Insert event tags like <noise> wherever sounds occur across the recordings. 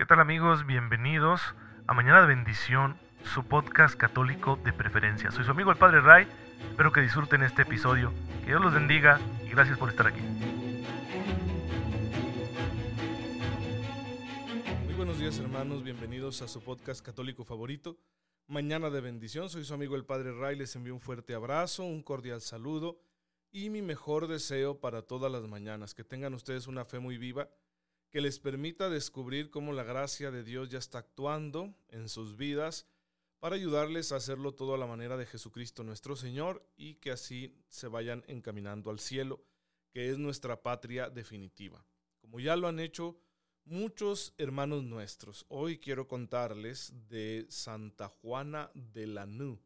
¿Qué tal amigos? Bienvenidos a Mañana de Bendición, su podcast católico de preferencia. Soy su amigo el Padre Ray, espero que disfruten este episodio, que Dios los bendiga y gracias por estar aquí. Muy buenos días hermanos, bienvenidos a su podcast católico favorito, Mañana de Bendición. Soy su amigo el Padre Ray, les envío un fuerte abrazo, un cordial saludo y mi mejor deseo para todas las mañanas, que tengan ustedes una fe muy viva que les permita descubrir cómo la gracia de Dios ya está actuando en sus vidas para ayudarles a hacerlo todo a la manera de Jesucristo nuestro Señor y que así se vayan encaminando al cielo, que es nuestra patria definitiva. Como ya lo han hecho muchos hermanos nuestros, hoy quiero contarles de Santa Juana de Lanú.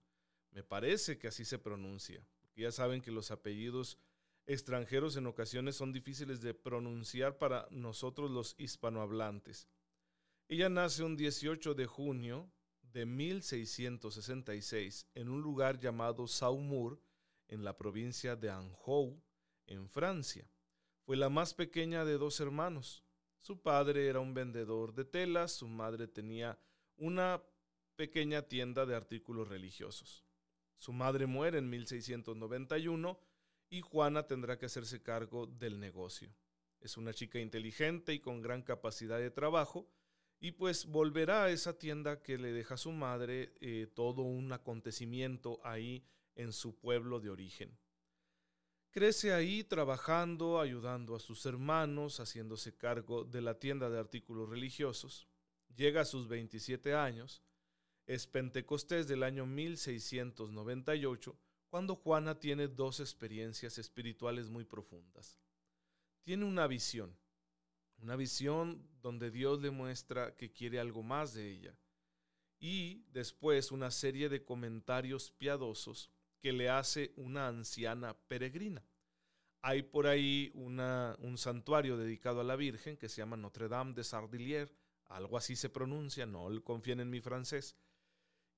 Me parece que así se pronuncia, ya saben que los apellidos extranjeros en ocasiones son difíciles de pronunciar para nosotros los hispanohablantes. Ella nace un 18 de junio de 1666 en un lugar llamado Saumur, en la provincia de Anjou, en Francia. Fue la más pequeña de dos hermanos. Su padre era un vendedor de telas, su madre tenía una pequeña tienda de artículos religiosos. Su madre muere en 1691 y Juana tendrá que hacerse cargo del negocio. Es una chica inteligente y con gran capacidad de trabajo y pues volverá a esa tienda que le deja su madre eh, todo un acontecimiento ahí en su pueblo de origen. Crece ahí trabajando, ayudando a sus hermanos, haciéndose cargo de la tienda de artículos religiosos. Llega a sus 27 años, es Pentecostés del año 1698 cuando Juana tiene dos experiencias espirituales muy profundas. Tiene una visión, una visión donde Dios le muestra que quiere algo más de ella. Y después una serie de comentarios piadosos que le hace una anciana peregrina. Hay por ahí un santuario dedicado a la Virgen que se llama Notre Dame de Sardillier, algo así se pronuncia, no confíen en mi francés.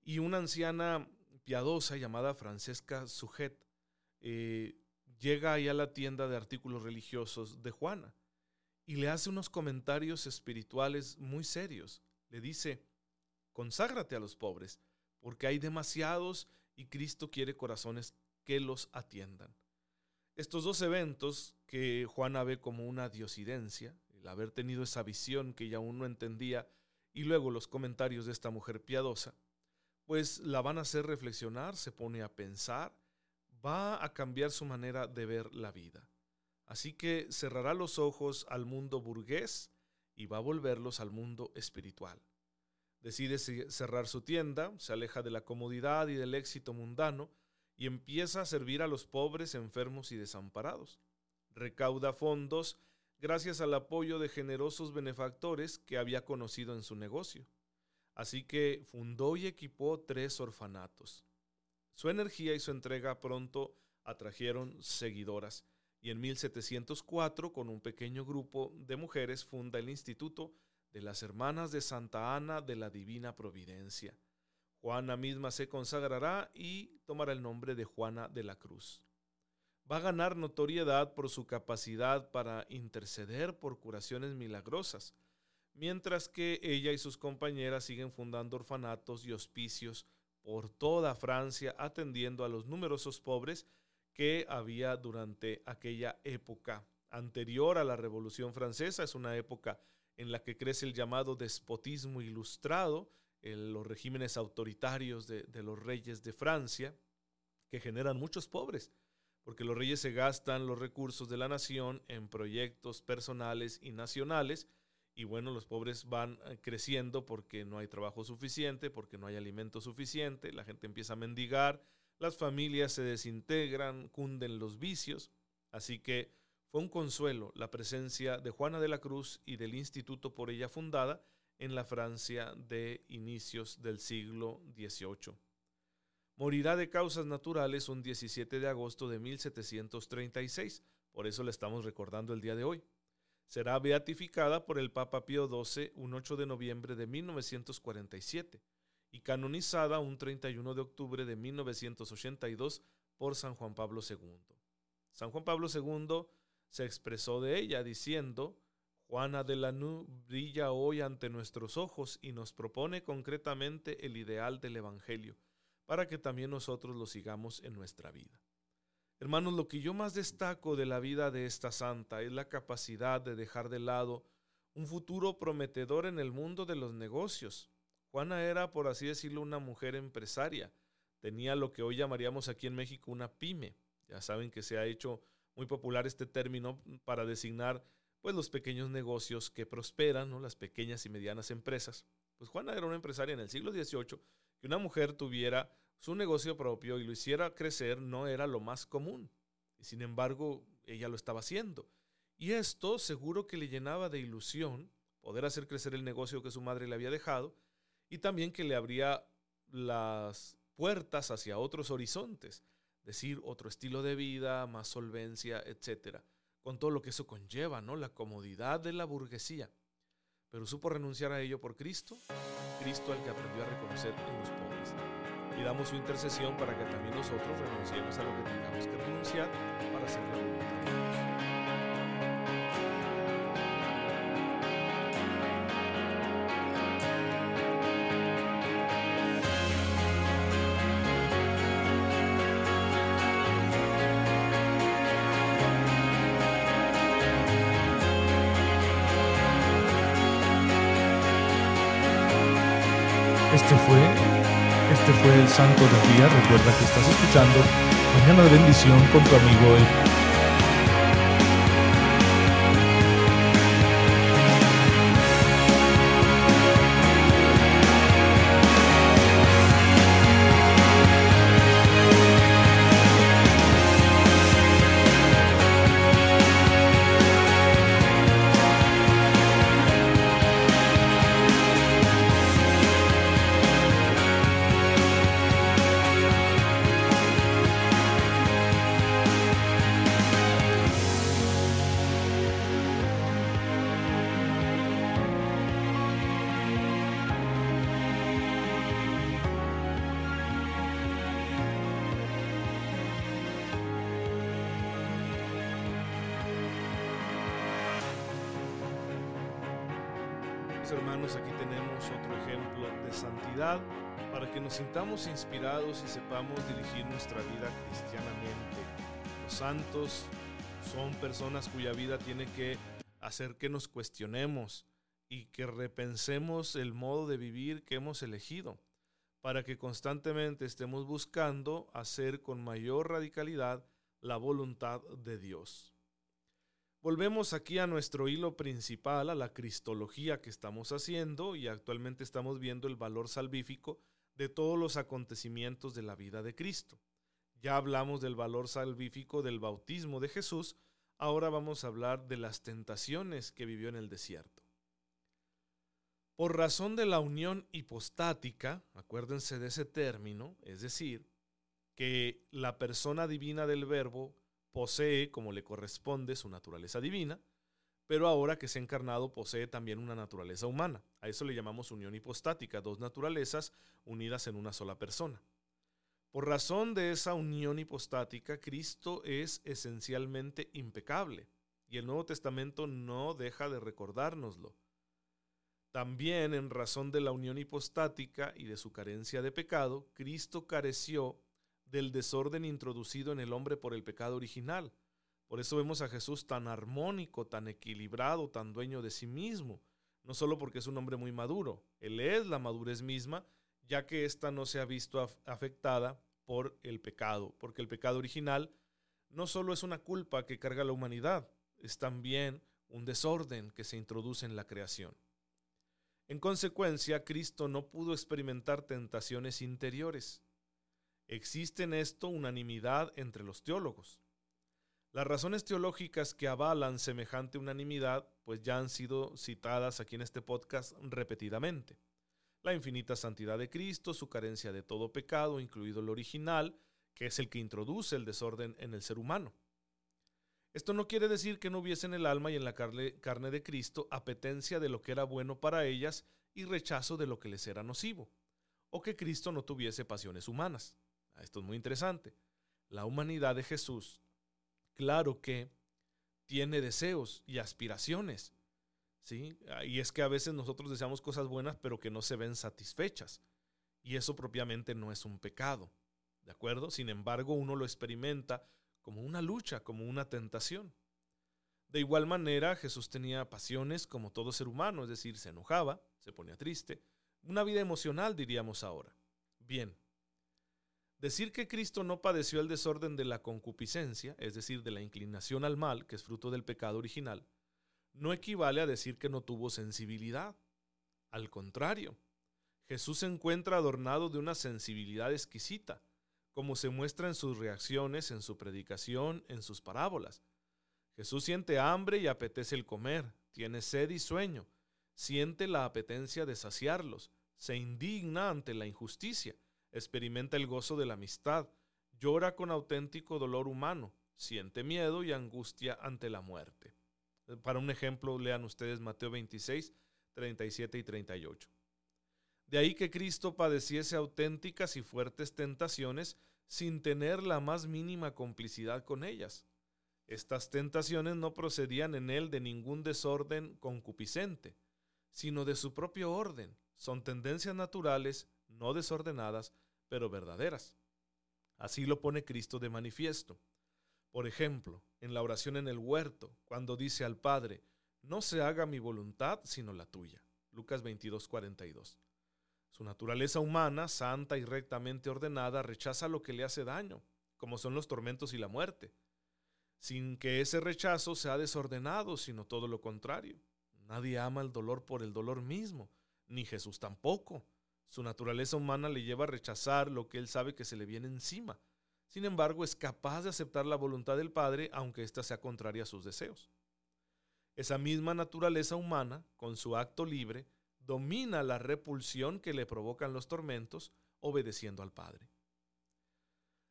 Y una anciana piadosa llamada Francesca Sujet eh, llega ahí a la tienda de artículos religiosos de Juana y le hace unos comentarios espirituales muy serios. Le dice, conságrate a los pobres, porque hay demasiados y Cristo quiere corazones que los atiendan. Estos dos eventos que Juana ve como una diosidencia, el haber tenido esa visión que ella aún no entendía, y luego los comentarios de esta mujer piadosa, pues la van a hacer reflexionar, se pone a pensar, va a cambiar su manera de ver la vida. Así que cerrará los ojos al mundo burgués y va a volverlos al mundo espiritual. Decide cerrar su tienda, se aleja de la comodidad y del éxito mundano y empieza a servir a los pobres, enfermos y desamparados. Recauda fondos gracias al apoyo de generosos benefactores que había conocido en su negocio. Así que fundó y equipó tres orfanatos. Su energía y su entrega pronto atrajeron seguidoras y en 1704 con un pequeño grupo de mujeres funda el Instituto de las Hermanas de Santa Ana de la Divina Providencia. Juana misma se consagrará y tomará el nombre de Juana de la Cruz. Va a ganar notoriedad por su capacidad para interceder por curaciones milagrosas, mientras que ella y sus compañeras siguen fundando orfanatos y hospicios por toda Francia, atendiendo a los numerosos pobres que había durante aquella época anterior a la Revolución Francesa. Es una época en la que crece el llamado despotismo ilustrado, los regímenes autoritarios de, de los reyes de Francia, que generan muchos pobres, porque los reyes se gastan los recursos de la nación en proyectos personales y nacionales, y bueno, los pobres van eh, creciendo porque no hay trabajo suficiente, porque no hay alimento suficiente, la gente empieza a mendigar, las familias se desintegran, cunden los vicios, así que fue un consuelo la presencia de Juana de la Cruz y del instituto por ella fundada en la Francia de inicios del siglo XVIII. Morirá de causas naturales un 17 de agosto de 1736, por eso le estamos recordando el día de hoy será beatificada por el Papa Pío XII un 8 de noviembre de 1947 y canonizada un 31 de octubre de 1982 por San Juan Pablo II. San Juan Pablo II se expresó de ella diciendo, Juana de Lanú brilla hoy ante nuestros ojos y nos propone concretamente el ideal del Evangelio, para que también nosotros lo sigamos en nuestra vida. Hermanos, lo que yo más destaco de la vida de esta santa es la capacidad de dejar de lado un futuro prometedor en el mundo de los negocios. Juana era, por así decirlo, una mujer empresaria. Tenía lo que hoy llamaríamos aquí en México una pyme. Ya saben que se ha hecho muy popular este término para designar pues los pequeños negocios que prosperan, ¿no? las pequeñas y medianas empresas. Pues Juana era una empresaria en el siglo XVIII que una mujer tuviera su negocio propio y lo hiciera crecer no era lo más común. Y sin embargo, ella lo estaba haciendo. Y esto seguro que le llenaba de ilusión poder hacer crecer el negocio que su madre le había dejado y también que le abría las puertas hacia otros horizontes, decir, otro estilo de vida, más solvencia, etcétera, con todo lo que eso conlleva, ¿no? La comodidad de la burguesía. Pero supo renunciar a ello por Cristo, Cristo al que aprendió a reconocer en los pobres damos su intercesión para que también nosotros renunciemos a lo que tengamos que renunciar para hacer la voluntad. Este fue este fue el Santo del Día. Recuerda que estás escuchando Mañana de Bendición con tu amigo el hermanos, aquí tenemos otro ejemplo de santidad para que nos sintamos inspirados y sepamos dirigir nuestra vida cristianamente. Los santos son personas cuya vida tiene que hacer que nos cuestionemos y que repensemos el modo de vivir que hemos elegido, para que constantemente estemos buscando hacer con mayor radicalidad la voluntad de Dios. Volvemos aquí a nuestro hilo principal, a la cristología que estamos haciendo y actualmente estamos viendo el valor salvífico de todos los acontecimientos de la vida de Cristo. Ya hablamos del valor salvífico del bautismo de Jesús, ahora vamos a hablar de las tentaciones que vivió en el desierto. Por razón de la unión hipostática, acuérdense de ese término, es decir, que la persona divina del verbo posee, como le corresponde, su naturaleza divina, pero ahora que se ha encarnado posee también una naturaleza humana. A eso le llamamos unión hipostática, dos naturalezas unidas en una sola persona. Por razón de esa unión hipostática, Cristo es esencialmente impecable y el Nuevo Testamento no deja de recordárnoslo. También en razón de la unión hipostática y de su carencia de pecado, Cristo careció del desorden introducido en el hombre por el pecado original. Por eso vemos a Jesús tan armónico, tan equilibrado, tan dueño de sí mismo, no solo porque es un hombre muy maduro, él es la madurez misma, ya que ésta no se ha visto afectada por el pecado, porque el pecado original no solo es una culpa que carga la humanidad, es también un desorden que se introduce en la creación. En consecuencia, Cristo no pudo experimentar tentaciones interiores. Existe en esto unanimidad entre los teólogos. Las razones teológicas que avalan semejante unanimidad pues ya han sido citadas aquí en este podcast repetidamente. La infinita santidad de Cristo, su carencia de todo pecado, incluido el original, que es el que introduce el desorden en el ser humano. Esto no quiere decir que no hubiese en el alma y en la carne, de Cristo apetencia de lo que era bueno para ellas y rechazo de lo que les era nocivo, o que Cristo no tuviese pasiones humanas. Esto es muy interesante. La humanidad de Jesús, claro que tiene deseos y aspiraciones, ¿sí? Ah, y es que a veces nosotros deseamos cosas buenas pero que no se ven satisfechas. Y eso propiamente no es un pecado, ¿de acuerdo? Sin embargo, uno lo experimenta como una lucha, como una tentación. De igual manera, Jesús tenía pasiones como todo ser humano, es decir, se enojaba, se ponía triste, una vida emocional diríamos ahora. Bien, decir que Cristo no padeció el desorden de la concupiscencia, es decir, de la inclinación al mal, que es fruto del pecado original, no equivale a decir que no tuvo sensibilidad. Al contrario, Jesús se encuentra adornado de una sensibilidad exquisita, como se muestra en sus reacciones, en su predicación, en sus parábolas. Jesús siente hambre y apetece el comer, tiene sed y sueño, siente la apetencia de saciarlos, se indigna ante la injusticia, experimenta el gozo de la amistad, llora con auténtico dolor humano, siente miedo y angustia ante la muerte. Para un ejemplo, lean ustedes Mateo 26, 37 y 38. De ahí que Cristo padeciese auténticas y fuertes tentaciones sin tener la más mínima complicidad con ellas. Estas tentaciones no procedían en él de ningún desorden concupiscente, sino de su propio orden. Son tendencias naturales, no desordenadas, pero verdaderas. Así lo pone Cristo de manifiesto. Por ejemplo, en la oración en el huerto, cuando dice al Padre, no se haga mi voluntad sino la tuya. Lucas 22, 42. Su naturaleza humana, santa y rectamente ordenada, rechaza lo que le hace daño, como son los tormentos y la muerte, sin que ese rechazo sea desordenado, sino todo lo contrario. Nadie ama el dolor por el dolor mismo, ni Jesús tampoco. Su naturaleza humana le lleva a rechazar lo que él sabe que se le viene encima, sin embargo, es capaz de aceptar la voluntad del Padre aunque ésta sea contraria a sus deseos. Esa misma naturaleza humana, con su acto libre, domina la repulsión que le provocan los tormentos, obedeciendo al Padre.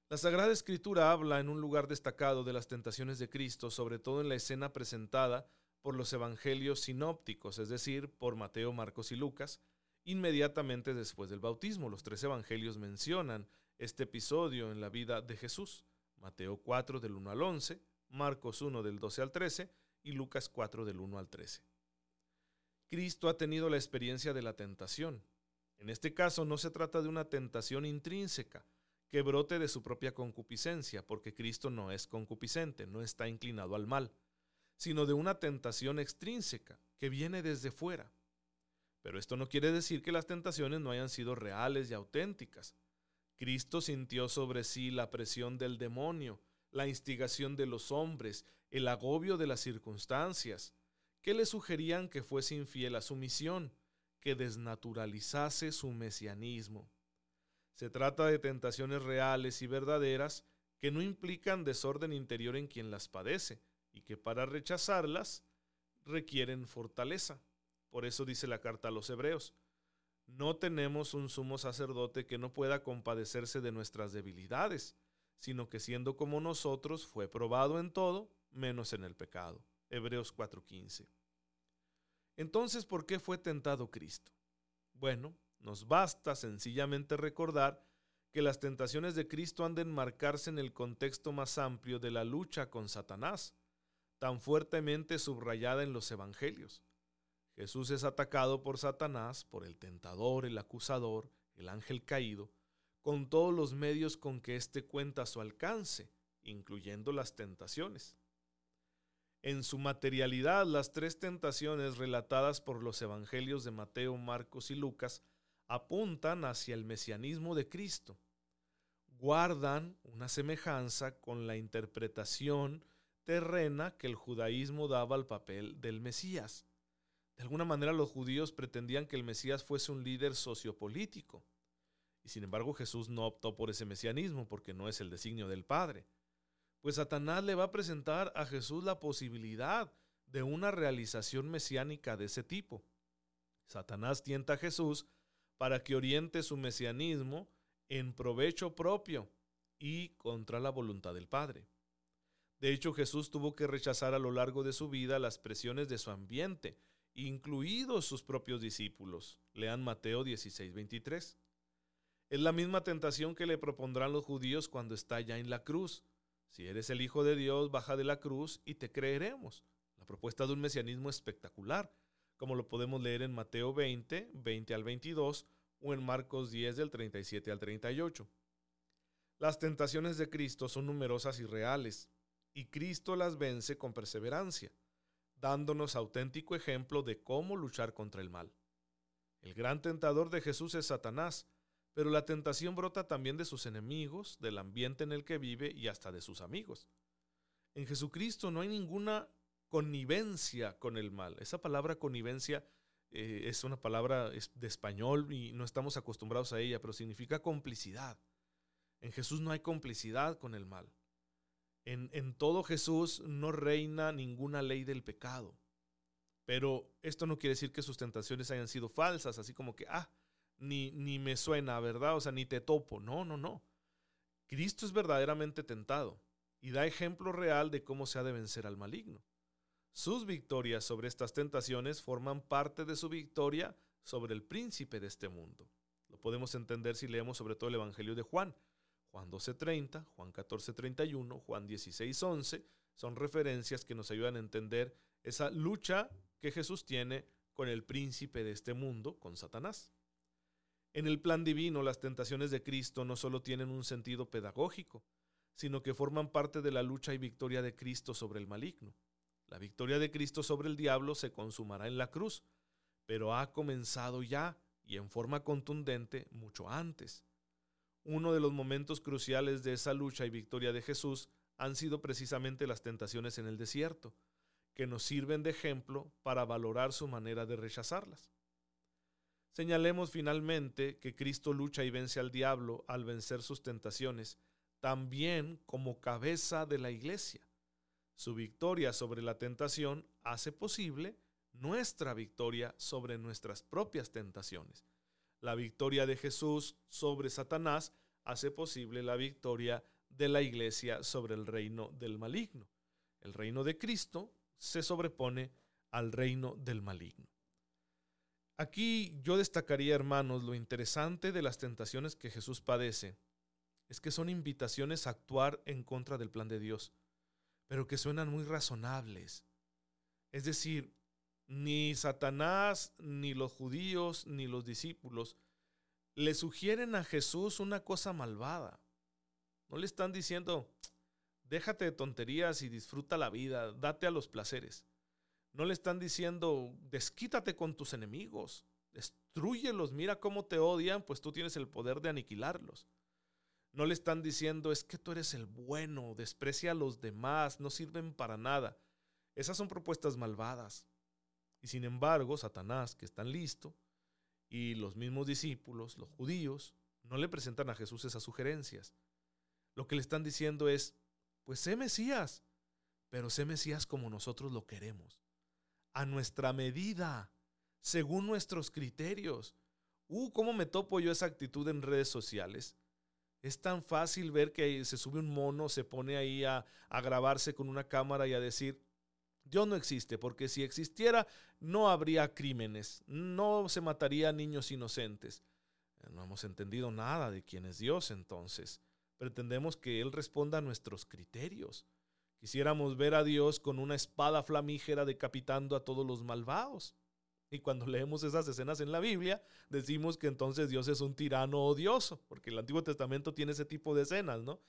La Sagrada Escritura habla en un lugar destacado de las tentaciones de Cristo, sobre todo en la escena presentada por los evangelios sinópticos, es decir, por Mateo, Marcos y Lucas, inmediatamente después del bautismo. Los tres evangelios mencionan este episodio en la vida de Jesús. Mateo 4 del 1 al 11, Marcos 1 del 12 al 13 y Lucas 4 del 1 al 13. Cristo ha tenido la experiencia de la tentación. En este caso no se trata de una tentación intrínseca que brote de su propia concupiscencia, porque Cristo no es concupiscente, no está inclinado al mal, sino de una tentación extrínseca que viene desde fuera. Pero esto no quiere decir que las tentaciones no hayan sido reales y auténticas. Cristo sintió sobre sí la presión del demonio, la instigación de los hombres, el agobio de las circunstancias, que le sugerían que fuese infiel a su misión, que desnaturalizase su mesianismo. Se trata de tentaciones reales y verdaderas que no implican desorden interior en quien las padece y que para rechazarlas requieren fortaleza. Por eso dice la carta a los hebreos, no tenemos un sumo sacerdote que no pueda compadecerse de nuestras debilidades, sino que siendo como nosotros fue probado en todo, menos en el pecado. Hebreos 4:15. Entonces, ¿por qué fue tentado Cristo? Bueno, nos basta sencillamente recordar que las tentaciones de Cristo han de enmarcarse en el contexto más amplio de la lucha con Satanás, tan fuertemente subrayada en los Evangelios. Jesús es atacado por Satanás, por el tentador, el acusador, el ángel caído, con todos los medios con que éste cuenta a su alcance, incluyendo las tentaciones. En su materialidad, las tres tentaciones relatadas por los evangelios de Mateo, Marcos y Lucas apuntan hacia el mesianismo de Cristo. Guardan una semejanza con la interpretación terrena que el judaísmo daba al papel del Mesías. De alguna manera los judíos pretendían que el Mesías fuese un líder sociopolítico. Y sin embargo Jesús no optó por ese mesianismo porque no es el designio del Padre. Pues Satanás le va a presentar a Jesús la posibilidad de una realización mesiánica de ese tipo. Satanás tienta a Jesús para que oriente su mesianismo en provecho propio y contra la voluntad del Padre. De hecho, Jesús tuvo que rechazar a lo largo de su vida las presiones de su ambiente incluidos sus propios discípulos. Lean Mateo 16, 23. Es la misma tentación que le propondrán los judíos cuando está ya en la cruz. Si eres el Hijo de Dios, baja de la cruz y te creeremos. La propuesta de un mesianismo espectacular, como lo podemos leer en Mateo 20, 20 al 22 o en Marcos 10 del 37 al 38. Las tentaciones de Cristo son numerosas y reales, y Cristo las vence con perseverancia, dándonos auténtico ejemplo de cómo luchar contra el mal. El gran tentador de Jesús es Satanás, pero la tentación brota también de sus enemigos, del ambiente en el que vive y hasta de sus amigos. En Jesucristo no hay ninguna connivencia con el mal. Esa palabra connivencia eh, es una palabra de español y no estamos acostumbrados a ella, pero significa complicidad. En Jesús no hay complicidad con el mal. En, en todo Jesús no reina ninguna ley del pecado. Pero esto no quiere decir que sus tentaciones hayan sido falsas, así como que, ah, ni, ni me suena, ¿verdad? O sea, ni te topo. No, no, no. Cristo es verdaderamente tentado y da ejemplo real de cómo se ha de vencer al maligno. Sus victorias sobre estas tentaciones forman parte de su victoria sobre el príncipe de este mundo. Lo podemos entender si leemos sobre todo el Evangelio de Juan. Juan 12:30, Juan 14:31, Juan 16:11 son referencias que nos ayudan a entender esa lucha que Jesús tiene con el príncipe de este mundo, con Satanás. En el plan divino, las tentaciones de Cristo no solo tienen un sentido pedagógico, sino que forman parte de la lucha y victoria de Cristo sobre el maligno. La victoria de Cristo sobre el diablo se consumará en la cruz, pero ha comenzado ya y en forma contundente mucho antes. Uno de los momentos cruciales de esa lucha y victoria de Jesús han sido precisamente las tentaciones en el desierto, que nos sirven de ejemplo para valorar su manera de rechazarlas. Señalemos finalmente que Cristo lucha y vence al diablo al vencer sus tentaciones, también como cabeza de la iglesia. Su victoria sobre la tentación hace posible nuestra victoria sobre nuestras propias tentaciones. La victoria de Jesús sobre Satanás hace posible la victoria de la iglesia sobre el reino del maligno. El reino de Cristo se sobrepone al reino del maligno. Aquí yo destacaría, hermanos, lo interesante de las tentaciones que Jesús padece es que son invitaciones a actuar en contra del plan de Dios pero que suenan muy razonables. Es decir, ni Satanás, ni los judíos, ni los discípulos le sugieren a Jesús una cosa malvada. No le están diciendo, déjate de tonterías y disfruta la vida, date a los placeres. No le están diciendo, desquítate con tus enemigos, destruyelos, mira cómo te odian, pues tú tienes el poder de aniquilarlos. No le están diciendo, es que tú eres el bueno, desprecia a los demás, no sirven para nada. Esas son propuestas malvadas. Y sin embargo, Satanás, que está listo, y los mismos discípulos, los judíos, no le presentan a Jesús esas sugerencias. Lo que le están diciendo es, pues sé Mesías, pero sé Mesías como nosotros lo queremos, a nuestra medida, según nuestros criterios. Uh, ¿cómo me topo yo esa actitud en redes sociales? Es tan fácil ver que se sube un mono, se pone ahí a, grabarse con una cámara y a decir, Dios no existe, porque si existiera no habría crímenes, no se mataría niños inocentes. Eh, no hemos entendido nada de quién es Dios entonces. Pretendemos que Él responda a nuestros criterios. Quisiéramos ver a Dios con una espada flamígera decapitando a todos los malvados. Y cuando <laughs> leemos esas escenas en la Biblia, decimos que entonces Dios es un tirano odioso, porque el Antiguo Testamento tiene ese tipo de escenas, ¿no?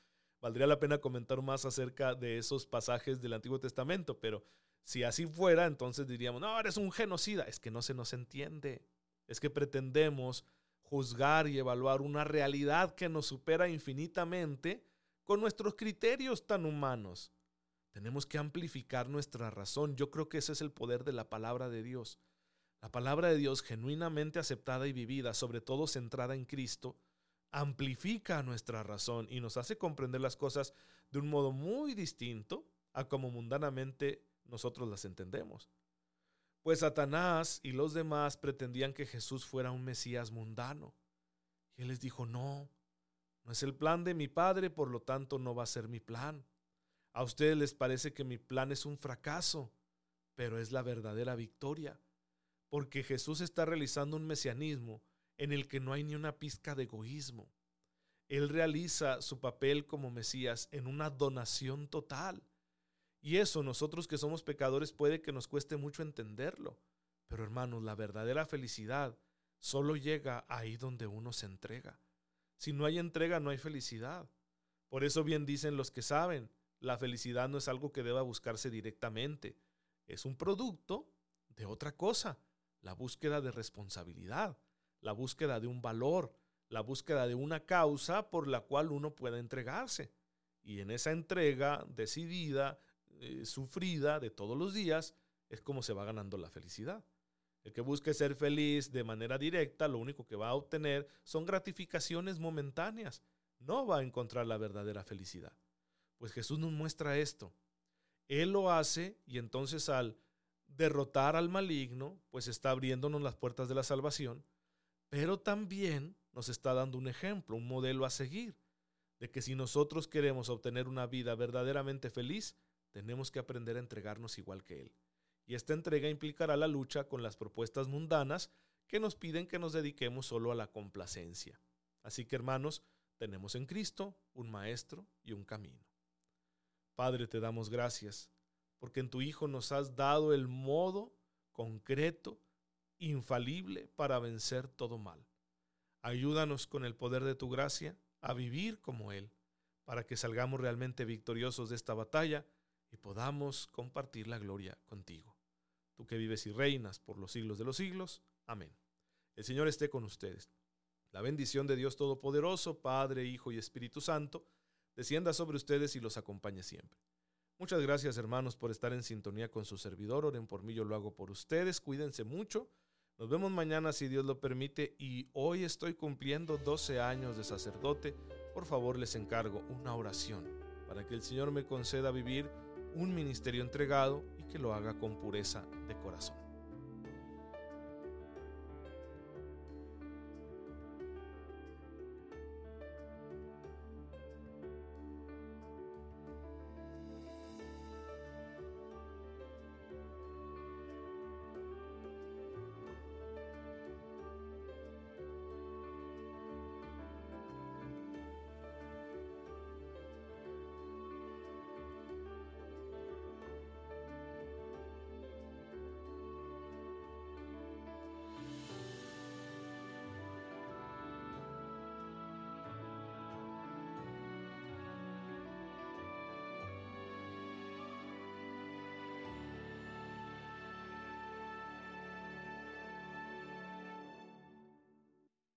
Valdría la pena comentar más acerca de esos pasajes del Antiguo Testamento, pero si así fuera, entonces diríamos, no, eres un genocida. Es que no se nos entiende. Es que pretendemos juzgar y evaluar una realidad que nos supera infinitamente con nuestros criterios tan humanos. Tenemos que amplificar nuestra razón. Yo creo que ese es el poder de la palabra de Dios. La palabra de Dios genuinamente aceptada y vivida, sobre todo centrada en Cristo, amplifica nuestra razón y nos hace comprender las cosas de un modo muy distinto a como mundanamente nosotros las entendemos. Pues Satanás y los demás pretendían que Jesús fuera un Mesías mundano. Y él les dijo, no, no es el plan de mi Padre, por lo tanto no va a ser mi plan. A ustedes les parece que mi plan es un fracaso, pero es la verdadera victoria porque Jesús está realizando un mesianismo en el que no hay ni una pizca de egoísmo. Él realiza su papel como Mesías en una donación total. Y eso nosotros que somos pecadores puede que nos cueste mucho entenderlo. Pero hermanos, la verdadera felicidad solo llega ahí donde uno se entrega. Si no hay entrega, no hay felicidad. Por eso bien dicen los que saben, la felicidad no es algo que deba buscarse directamente, es un producto de otra cosa, la búsqueda de responsabilidad, la búsqueda de un valor, la búsqueda de una causa por la cual uno pueda entregarse. Y en esa entrega decidida, eh, sufrida de todos los días, es como se va ganando la felicidad. El que busque ser feliz de manera directa, lo único que va a obtener son gratificaciones momentáneas. No va a encontrar la verdadera felicidad. Pues Jesús nos muestra esto. Él lo hace y entonces al derrotar al maligno, pues está abriéndonos las puertas de la salvación, pero también nos está dando un ejemplo, un modelo a seguir, de que si nosotros queremos obtener una vida verdaderamente feliz, tenemos que aprender a entregarnos igual que Él. Y esta entrega implicará la lucha con las propuestas mundanas que nos piden que nos dediquemos solo a la complacencia. Así que hermanos, tenemos en Cristo un Maestro y un camino. Padre, te damos gracias, porque en tu Hijo nos has dado el modo concreto, infalible para vencer todo mal. Ayúdanos con el poder de tu gracia a vivir como Él, para que salgamos realmente victoriosos de esta batalla y podamos compartir la gloria contigo. Tú que vives y reinas por los siglos de los siglos. Amén. El Señor esté con ustedes. La bendición de Dios Todopoderoso, Padre, Hijo y Espíritu Santo, descienda sobre ustedes y los acompañe siempre. Muchas gracias hermanos por estar en sintonía con su servidor. Oren por mí, yo lo hago por ustedes. Cuídense mucho. Nos vemos mañana si Dios lo permite y hoy estoy cumpliendo 12 años de sacerdote. Por favor les encargo una oración para que el Señor me conceda vivir un ministerio entregado y que lo haga con pureza de corazón.